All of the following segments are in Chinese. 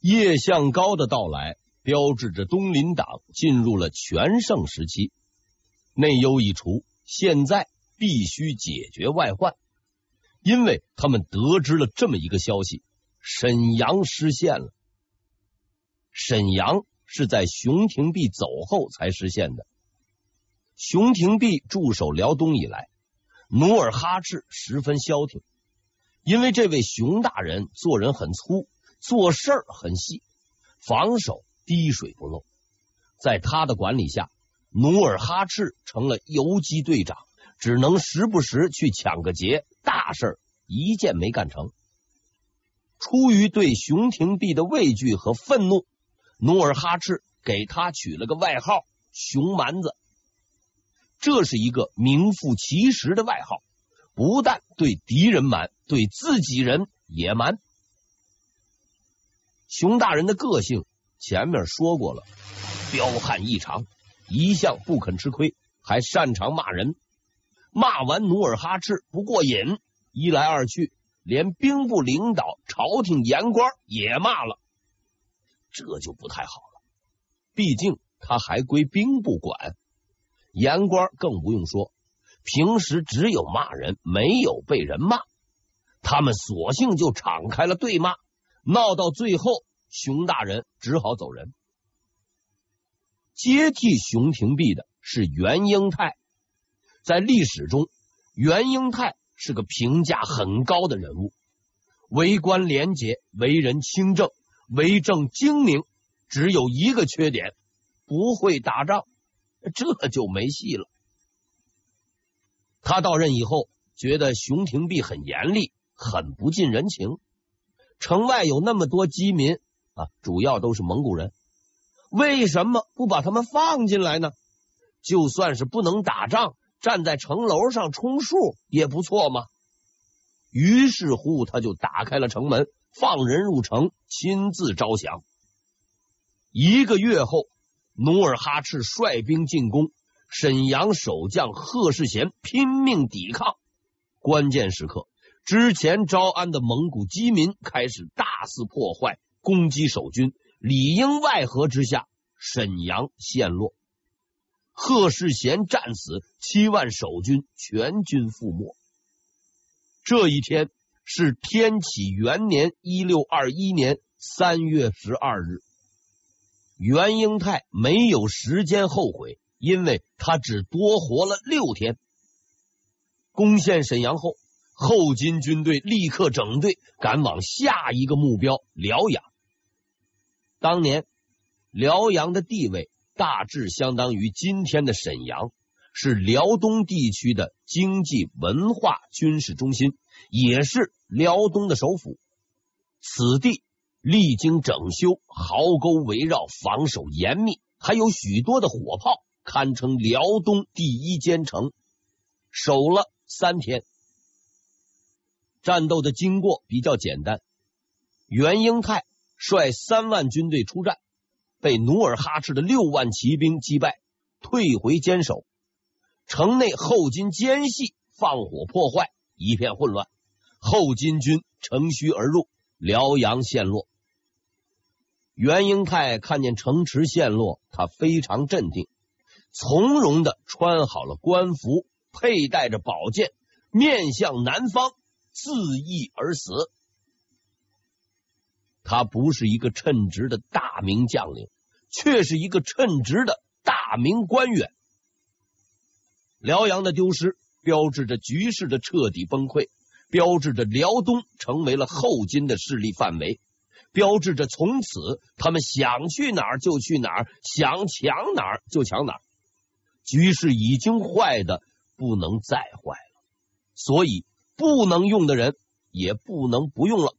叶向高的到来，标志着东林党进入了全盛时期。内忧已除，现在必须解决外患，因为他们得知了这么一个消息：沈阳失陷了。沈阳是在熊廷弼走后才实现的。熊廷弼驻守辽东以来，努尔哈赤十分消停，因为这位熊大人做人很粗，做事儿很细，防守滴水不漏。在他的管理下，努尔哈赤成了游击队长，只能时不时去抢个劫，大事一件没干成。出于对熊廷弼的畏惧和愤怒，努尔哈赤给他取了个外号“熊蛮子”。这是一个名副其实的外号，不但对敌人蛮，对自己人也蛮。熊大人的个性前面说过了，彪悍异常。一向不肯吃亏，还擅长骂人。骂完努尔哈赤不过瘾，一来二去，连兵部领导、朝廷言官也骂了。这就不太好了，毕竟他还归兵部管，言官更不用说。平时只有骂人，没有被人骂，他们索性就敞开了对骂，闹到最后，熊大人只好走人。接替熊廷弼的是袁英泰，在历史中，袁英泰是个评价很高的人物，为官廉洁，为人清正，为政精明，只有一个缺点，不会打仗，这就没戏了。他到任以后，觉得熊廷弼很严厉，很不近人情。城外有那么多饥民啊，主要都是蒙古人。为什么不把他们放进来呢？就算是不能打仗，站在城楼上充数也不错嘛。于是乎，他就打开了城门，放人入城，亲自招降。一个月后，努尔哈赤率兵进攻，沈阳守将贺世贤拼命抵抗。关键时刻，之前招安的蒙古饥民开始大肆破坏，攻击守军。里应外合之下，沈阳陷落，贺世贤战死，七万守军全军覆没。这一天是天启元年一六二一年三月十二日。袁英泰没有时间后悔，因为他只多活了六天。攻陷沈阳后，后金军队立刻整队赶往下一个目标辽阳。当年，辽阳的地位大致相当于今天的沈阳，是辽东地区的经济、文化、军事中心，也是辽东的首府。此地历经整修，壕沟围绕，防守严密，还有许多的火炮，堪称辽东第一坚城。守了三天，战斗的经过比较简单。袁英泰。率三万军队出战，被努尔哈赤的六万骑兵击败，退回坚守。城内后金奸细放火破坏，一片混乱。后金军乘虚而入，辽阳陷落。袁英泰看见城池陷落，他非常镇定，从容的穿好了官服，佩戴着宝剑，面向南方，自缢而死。他不是一个称职的大明将领，却是一个称职的大明官员。辽阳的丢失，标志着局势的彻底崩溃，标志着辽东成为了后金的势力范围，标志着从此他们想去哪儿就去哪儿，想抢哪儿就抢哪儿。局势已经坏的不能再坏了，所以不能用的人也不能不用了。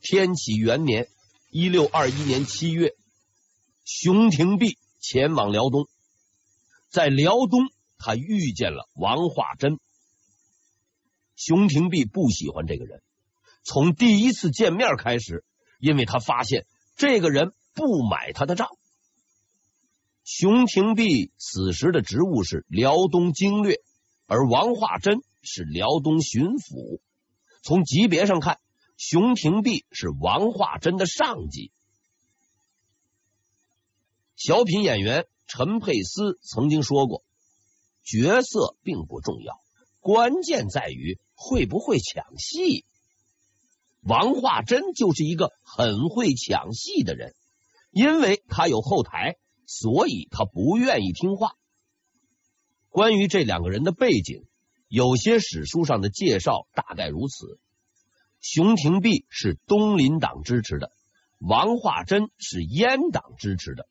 天启元年（一六二一年七月），熊廷弼前往辽东，在辽东，他遇见了王化贞。熊廷弼不喜欢这个人，从第一次见面开始，因为他发现这个人不买他的账。熊廷弼此时的职务是辽东经略，而王化贞是辽东巡抚。从级别上看，熊廷弼是王化贞的上级。小品演员陈佩斯曾经说过：“角色并不重要，关键在于会不会抢戏。”王化贞就是一个很会抢戏的人，因为他有后台，所以他不愿意听话。关于这两个人的背景，有些史书上的介绍大概如此：熊廷弼是东林党支持的，王化贞是阉党支持的。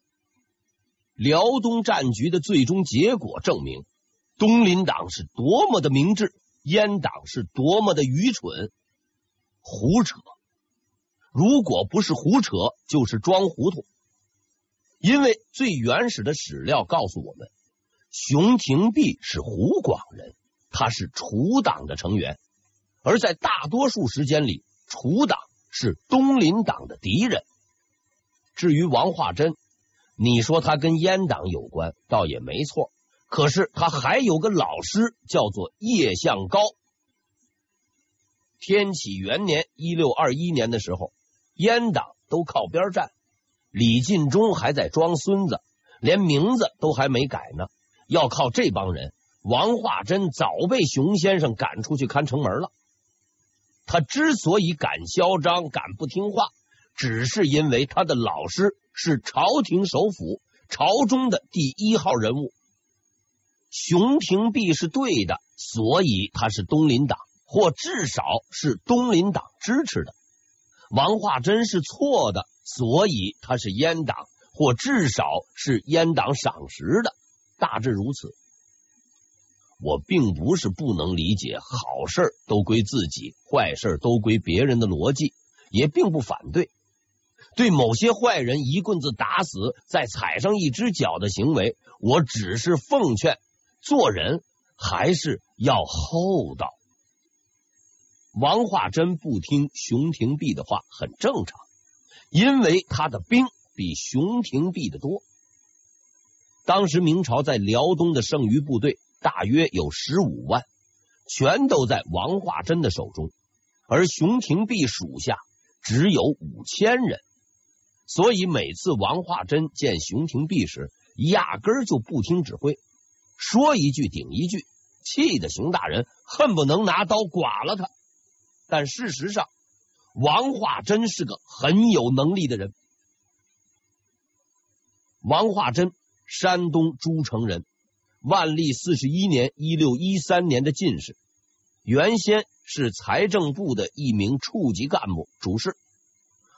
辽东战局的最终结果证明，东林党是多么的明智，阉党是多么的愚蠢。胡扯！如果不是胡扯，就是装糊涂。因为最原始的史料告诉我们，熊廷弼是湖广人，他是楚党的成员，而在大多数时间里，楚党是东林党的敌人。至于王化贞，你说他跟阉党有关，倒也没错。可是他还有个老师，叫做叶向高。天启元年（一六二一年）的时候，阉党都靠边站，李进忠还在装孙子，连名字都还没改呢。要靠这帮人，王化贞早被熊先生赶出去看城门了。他之所以敢嚣张、敢不听话，只是因为他的老师是朝廷首辅、朝中的第一号人物。熊廷弼是对的，所以他是东林党。或至少是东林党支持的，王化贞是错的，所以他是阉党，或至少是阉党赏识的，大致如此。我并不是不能理解好事都归自己，坏事都归别人的逻辑，也并不反对。对某些坏人一棍子打死，再踩上一只脚的行为，我只是奉劝做人还是要厚道。王化贞不听熊廷弼的话很正常，因为他的兵比熊廷弼的多。当时明朝在辽东的剩余部队大约有十五万，全都在王化贞的手中，而熊廷弼属下只有五千人，所以每次王化贞见熊廷弼时，压根儿就不听指挥，说一句顶一句，气得熊大人恨不能拿刀剐了他。但事实上，王化贞是个很有能力的人。王化贞，山东诸城人，万历四十一年（一六一三年）的进士，原先是财政部的一名处级干部、主事，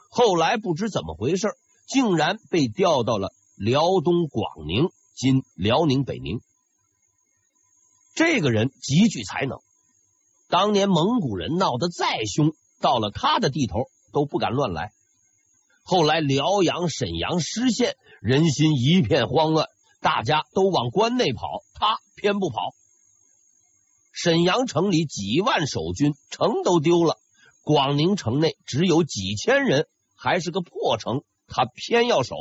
后来不知怎么回事，竟然被调到了辽东广宁（今辽宁北宁）。这个人极具才能。当年蒙古人闹得再凶，到了他的地头都不敢乱来。后来辽阳、沈阳失陷，人心一片慌乱，大家都往关内跑，他偏不跑。沈阳城里几万守军，城都丢了；广宁城内只有几千人，还是个破城，他偏要守。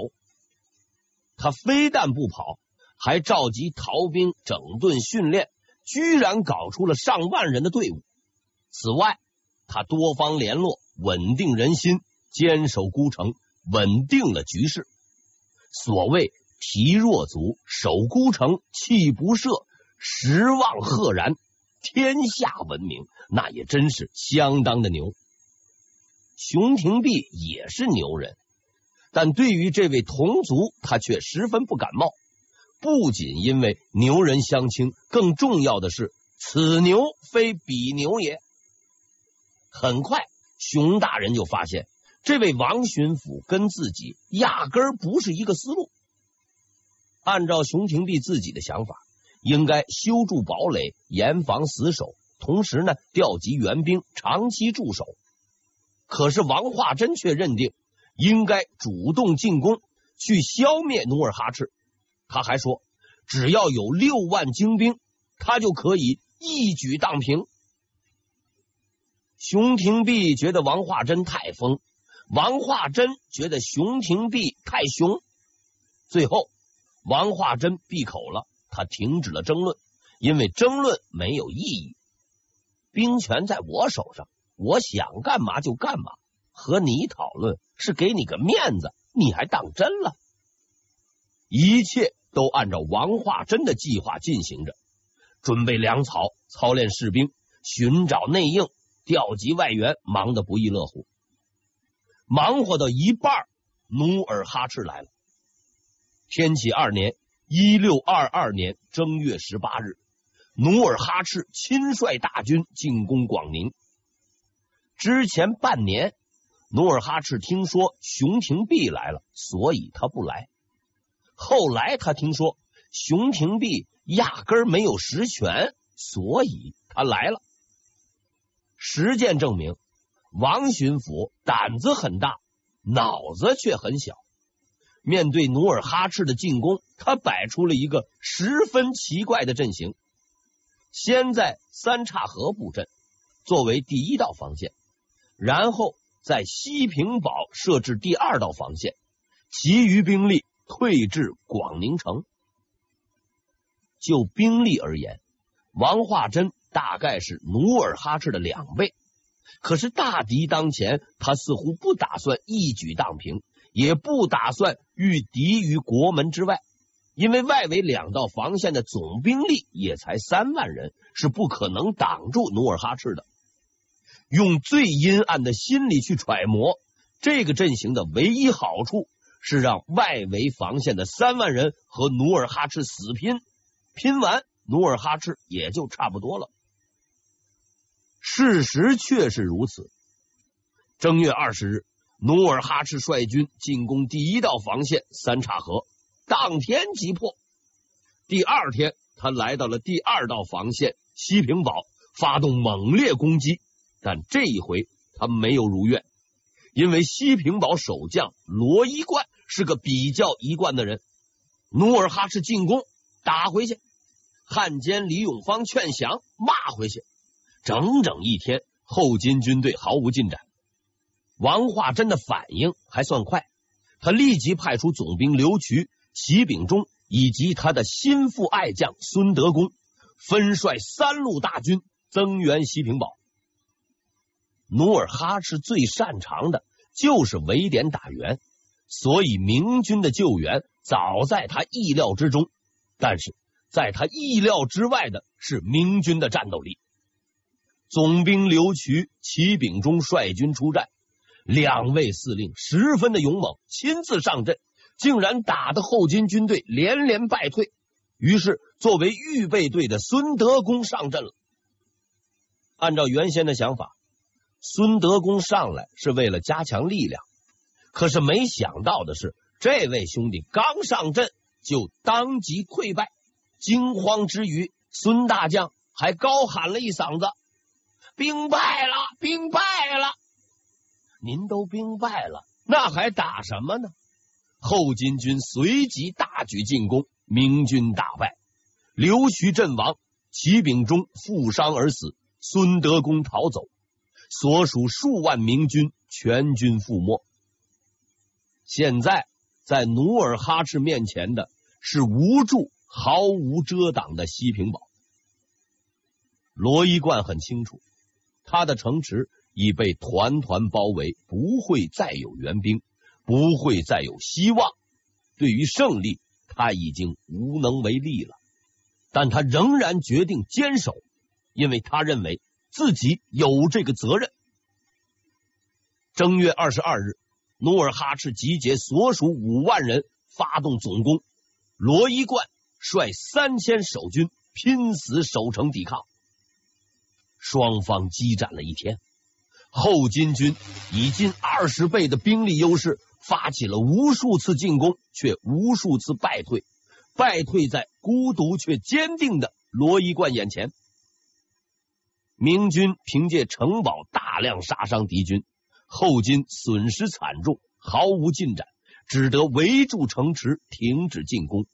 他非但不跑，还召集逃兵，整顿训练。居然搞出了上万人的队伍。此外，他多方联络，稳定人心，坚守孤城，稳定了局势。所谓体若足，守孤城，气不慑，十望赫然，天下闻名，那也真是相当的牛。熊廷弼也是牛人，但对于这位同族，他却十分不感冒。不仅因为牛人相轻，更重要的是，此牛非彼牛也。很快，熊大人就发现，这位王巡抚跟自己压根儿不是一个思路。按照熊廷弼自己的想法，应该修筑堡垒，严防死守，同时呢，调集援兵，长期驻守。可是王化贞却认定，应该主动进攻，去消灭努尔哈赤。他还说，只要有六万精兵，他就可以一举荡平。熊廷弼觉得王化贞太疯，王化贞觉得熊廷弼太熊。最后，王化贞闭口了，他停止了争论，因为争论没有意义。兵权在我手上，我想干嘛就干嘛，和你讨论是给你个面子，你还当真了？一切都按照王化贞的计划进行着，准备粮草、操练士兵、寻找内应、调集外援，忙得不亦乐乎。忙活到一半，努尔哈赤来了。天启二年（一六二二年）正月十八日，努尔哈赤亲率大军进攻广宁。之前半年，努尔哈赤听说熊廷弼来了，所以他不来。后来他听说熊廷弼压根没有实权，所以他来了。实践证明，王巡抚胆子很大，脑子却很小。面对努尔哈赤的进攻，他摆出了一个十分奇怪的阵型：先在三岔河布阵，作为第一道防线，然后在西平堡设置第二道防线，其余兵力退至广宁城。就兵力而言，王化贞大概是努尔哈赤的两倍，可是大敌当前，他似乎不打算一举荡平。也不打算御敌于国门之外，因为外围两道防线的总兵力也才三万人，是不可能挡住努尔哈赤的。用最阴暗的心理去揣摩，这个阵型的唯一好处是让外围防线的三万人和努尔哈赤死拼，拼完努尔哈赤也就差不多了。事实确实如此。正月二十日。努尔哈赤率军进攻第一道防线三岔河，当天击破。第二天，他来到了第二道防线西平堡，发动猛烈攻击。但这一回他没有如愿，因为西平堡守将罗一贯是个比较一贯的人。努尔哈赤进攻，打回去；汉奸李永芳劝降，骂回去。整整一天，后金军队毫无进展。王化贞的反应还算快，他立即派出总兵刘渠、齐秉忠以及他的心腹爱将孙德公，分率三路大军增援西平堡。努尔哈赤最擅长的就是围点打援，所以明军的救援早在他意料之中。但是在他意料之外的是明军的战斗力。总兵刘渠、齐秉忠率军出战。两位司令十分的勇猛，亲自上阵，竟然打得后金军队连连败退。于是，作为预备队的孙德公上阵了。按照原先的想法，孙德公上来是为了加强力量。可是没想到的是，这位兄弟刚上阵就当即溃败。惊慌之余，孙大将还高喊了一嗓子：“兵败了，兵败了！”您都兵败了，那还打什么呢？后金军随即大举进攻，明军大败，刘徐阵亡，齐秉忠负伤而死，孙德公逃走，所属数万明军全军覆没。现在在努尔哈赤面前的是无助、毫无遮挡的西平堡。罗一贯很清楚，他的城池。已被团团包围，不会再有援兵，不会再有希望。对于胜利，他已经无能为力了。但他仍然决定坚守，因为他认为自己有这个责任。正月二十二日，努尔哈赤集结所属五万人，发动总攻。罗一贯率三千守军拼死守城抵抗，双方激战了一天。后金军以近二十倍的兵力优势，发起了无数次进攻，却无数次败退，败退在孤独却坚定的罗一贯眼前。明军凭借城堡大量杀伤敌军，后金损失惨重，毫无进展，只得围住城池，停止进攻。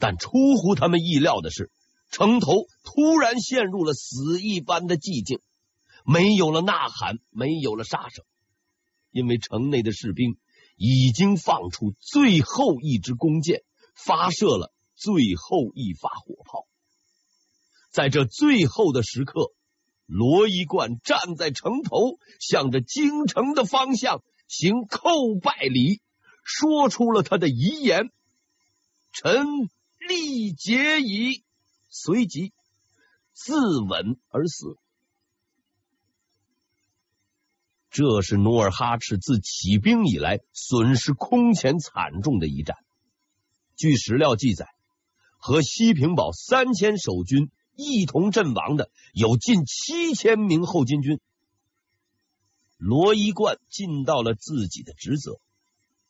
但出乎他们意料的是，城头突然陷入了死一般的寂静。没有了呐喊，没有了杀声，因为城内的士兵已经放出最后一支弓箭，发射了最后一发火炮。在这最后的时刻，罗一贯站在城头，向着京城的方向行叩拜礼，说出了他的遗言：“臣力竭矣。”随即自刎而死。这是努尔哈赤自起兵以来损失空前惨重的一战。据史料记载，和西平堡三千守军一同阵亡的有近七千名后金军。罗一贯尽到了自己的职责，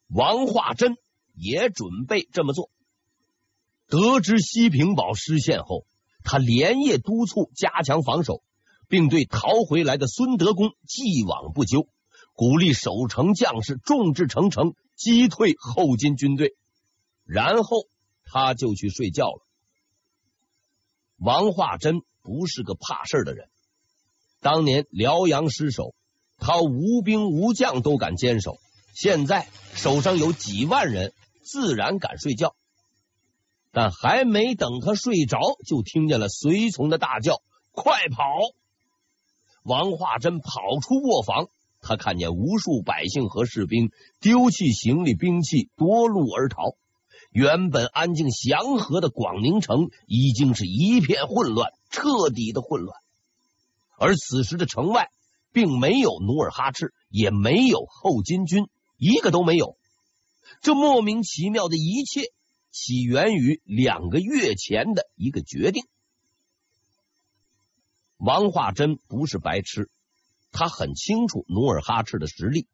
王化贞也准备这么做。得知西平堡失陷后，他连夜督促加强防守。并对逃回来的孙德公既往不咎，鼓励守城将士众志成城，击退后金军队。然后他就去睡觉了。王化贞不是个怕事的人，当年辽阳失守，他无兵无将都敢坚守，现在手上有几万人，自然敢睡觉。但还没等他睡着，就听见了随从的大叫：“快跑！”王化贞跑出卧房，他看见无数百姓和士兵丢弃行李兵器，夺路而逃。原本安静祥和的广宁城已经是一片混乱，彻底的混乱。而此时的城外并没有努尔哈赤，也没有后金军，一个都没有。这莫名其妙的一切，起源于两个月前的一个决定。王化贞不是白痴，他很清楚努尔哈赤的实力。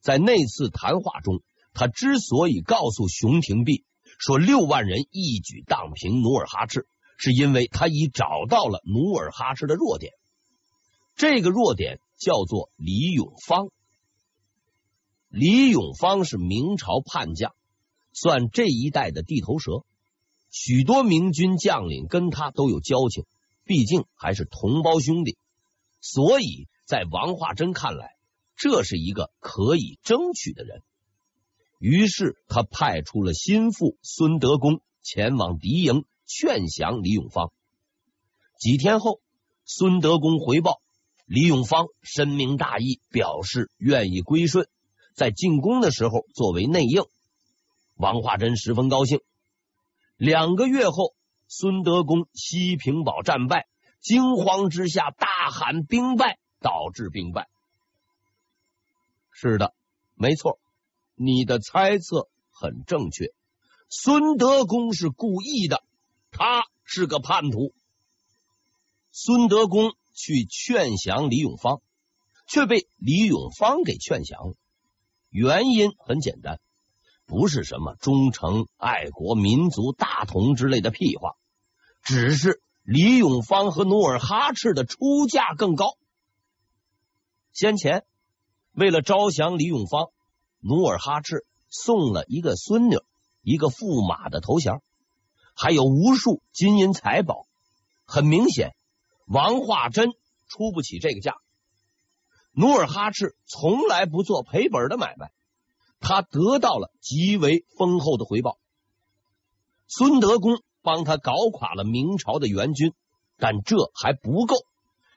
在那次谈话中，他之所以告诉熊廷弼说六万人一举荡平努尔哈赤，是因为他已找到了努尔哈赤的弱点。这个弱点叫做李永芳。李永芳是明朝叛将，算这一代的地头蛇，许多明军将领跟他都有交情。毕竟还是同胞兄弟，所以在王化贞看来，这是一个可以争取的人。于是他派出了心腹孙德公前往敌营劝降李永芳。几天后，孙德公回报，李永芳深明大义，表示愿意归顺，在进攻的时候作为内应。王化贞十分高兴。两个月后。孙德公西平堡战败，惊慌之下大喊兵败，导致兵败。是的，没错，你的猜测很正确。孙德公是故意的，他是个叛徒。孙德公去劝降李永芳，却被李永芳给劝降了。原因很简单。不是什么忠诚、爱国、民族大同之类的屁话，只是李永芳和努尔哈赤的出价更高。先前为了招降李永芳，努尔哈赤送了一个孙女、一个驸马的头衔，还有无数金银财宝。很明显，王化贞出不起这个价。努尔哈赤从来不做赔本的买卖。他得到了极为丰厚的回报。孙德公帮他搞垮了明朝的援军，但这还不够。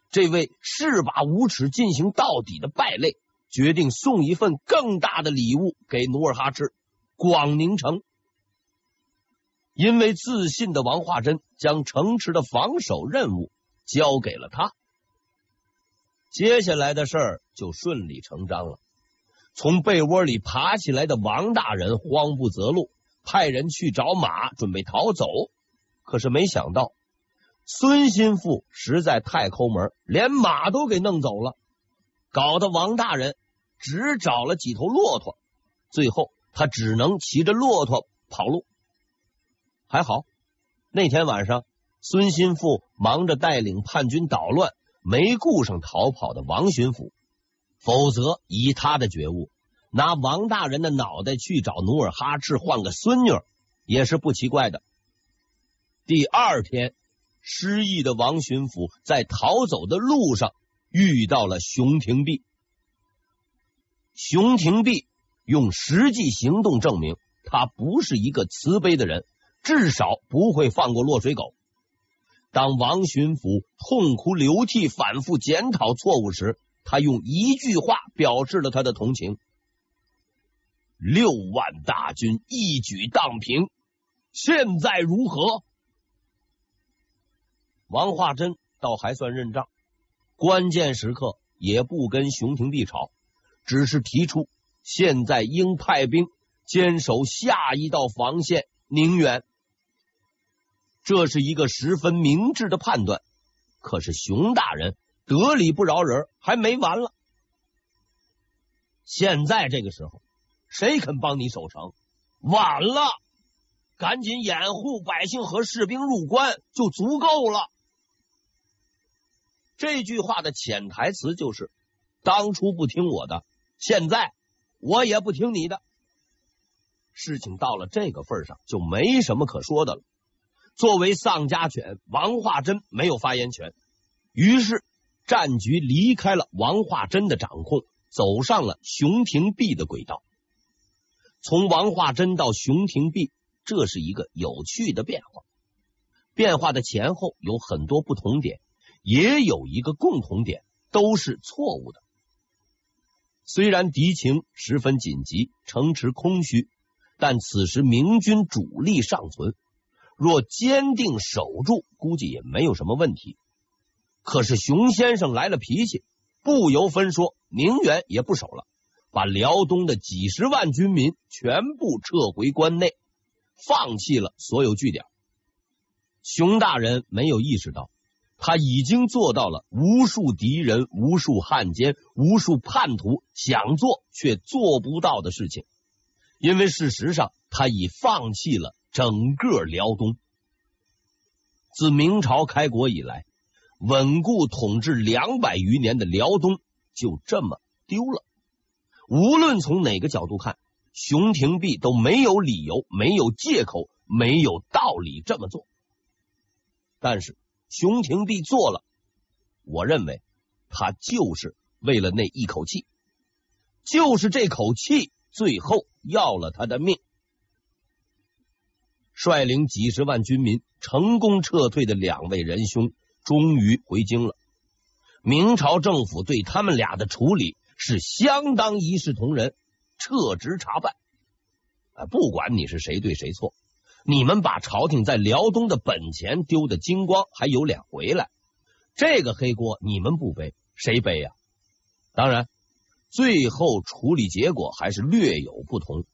这位誓把无耻进行到底的败类，决定送一份更大的礼物给努尔哈赤——广宁城。因为自信的王化贞将城池的防守任务交给了他，接下来的事儿就顺理成章了。从被窝里爬起来的王大人慌不择路，派人去找马，准备逃走。可是没想到，孙心腹实在太抠门，连马都给弄走了，搞得王大人只找了几头骆驼。最后，他只能骑着骆驼跑路。还好，那天晚上，孙心腹忙着带领叛军捣乱，没顾上逃跑的王巡抚。否则，以他的觉悟，拿王大人的脑袋去找努尔哈赤换个孙女也是不奇怪的。第二天，失忆的王巡抚在逃走的路上遇到了熊廷弼。熊廷弼用实际行动证明，他不是一个慈悲的人，至少不会放过落水狗。当王巡抚痛哭流涕、反复检讨错误时，他用一句话表示了他的同情：六万大军一举荡平，现在如何？王化贞倒还算认账，关键时刻也不跟熊廷弼吵，只是提出现在应派兵坚守下一道防线宁远。这是一个十分明智的判断，可是熊大人得理不饶人，还没完了。现在这个时候，谁肯帮你守城？晚了，赶紧掩护百姓和士兵入关就足够了。这句话的潜台词就是：当初不听我的，现在我也不听你的。事情到了这个份上，就没什么可说的了。作为丧家犬，王化贞没有发言权，于是战局离开了王化贞的掌控，走上了熊廷弼的轨道。从王化贞到熊廷弼，这是一个有趣的变化。变化的前后有很多不同点，也有一个共同点，都是错误的。虽然敌情十分紧急，城池空虚，但此时明军主力尚存。若坚定守住，估计也没有什么问题。可是熊先生来了脾气，不由分说，宁远也不守了，把辽东的几十万军民全部撤回关内，放弃了所有据点。熊大人没有意识到，他已经做到了无数敌人、无数汉奸、无数叛徒想做却做不到的事情，因为事实上他已放弃了。整个辽东，自明朝开国以来，稳固统治两百余年的辽东就这么丢了。无论从哪个角度看，熊廷弼都没有理由、没有借口、没有道理这么做。但是熊廷弼做了，我认为他就是为了那一口气，就是这口气，最后要了他的命。率领几十万军民成功撤退的两位仁兄终于回京了。明朝政府对他们俩的处理是相当一视同仁，撤职查办。啊，不管你是谁对谁错，你们把朝廷在辽东的本钱丢的精光，还有脸回来？这个黑锅你们不背，谁背呀？当然，最后处理结果还是略有不同。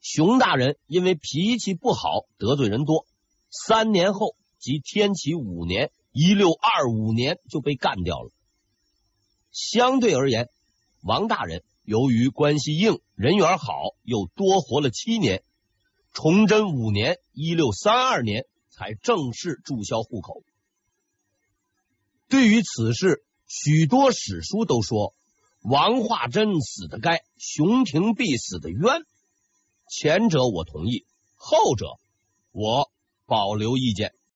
熊大人因为脾气不好，得罪人多，三年后即天启五年（一六二五年）就被干掉了。相对而言，王大人由于关系硬、人缘好，又多活了七年。崇祯五年（一六三二年）才正式注销户口。对于此事，许多史书都说王化贞死的该，熊廷弼死的冤。前者我同意，后者我保留意见。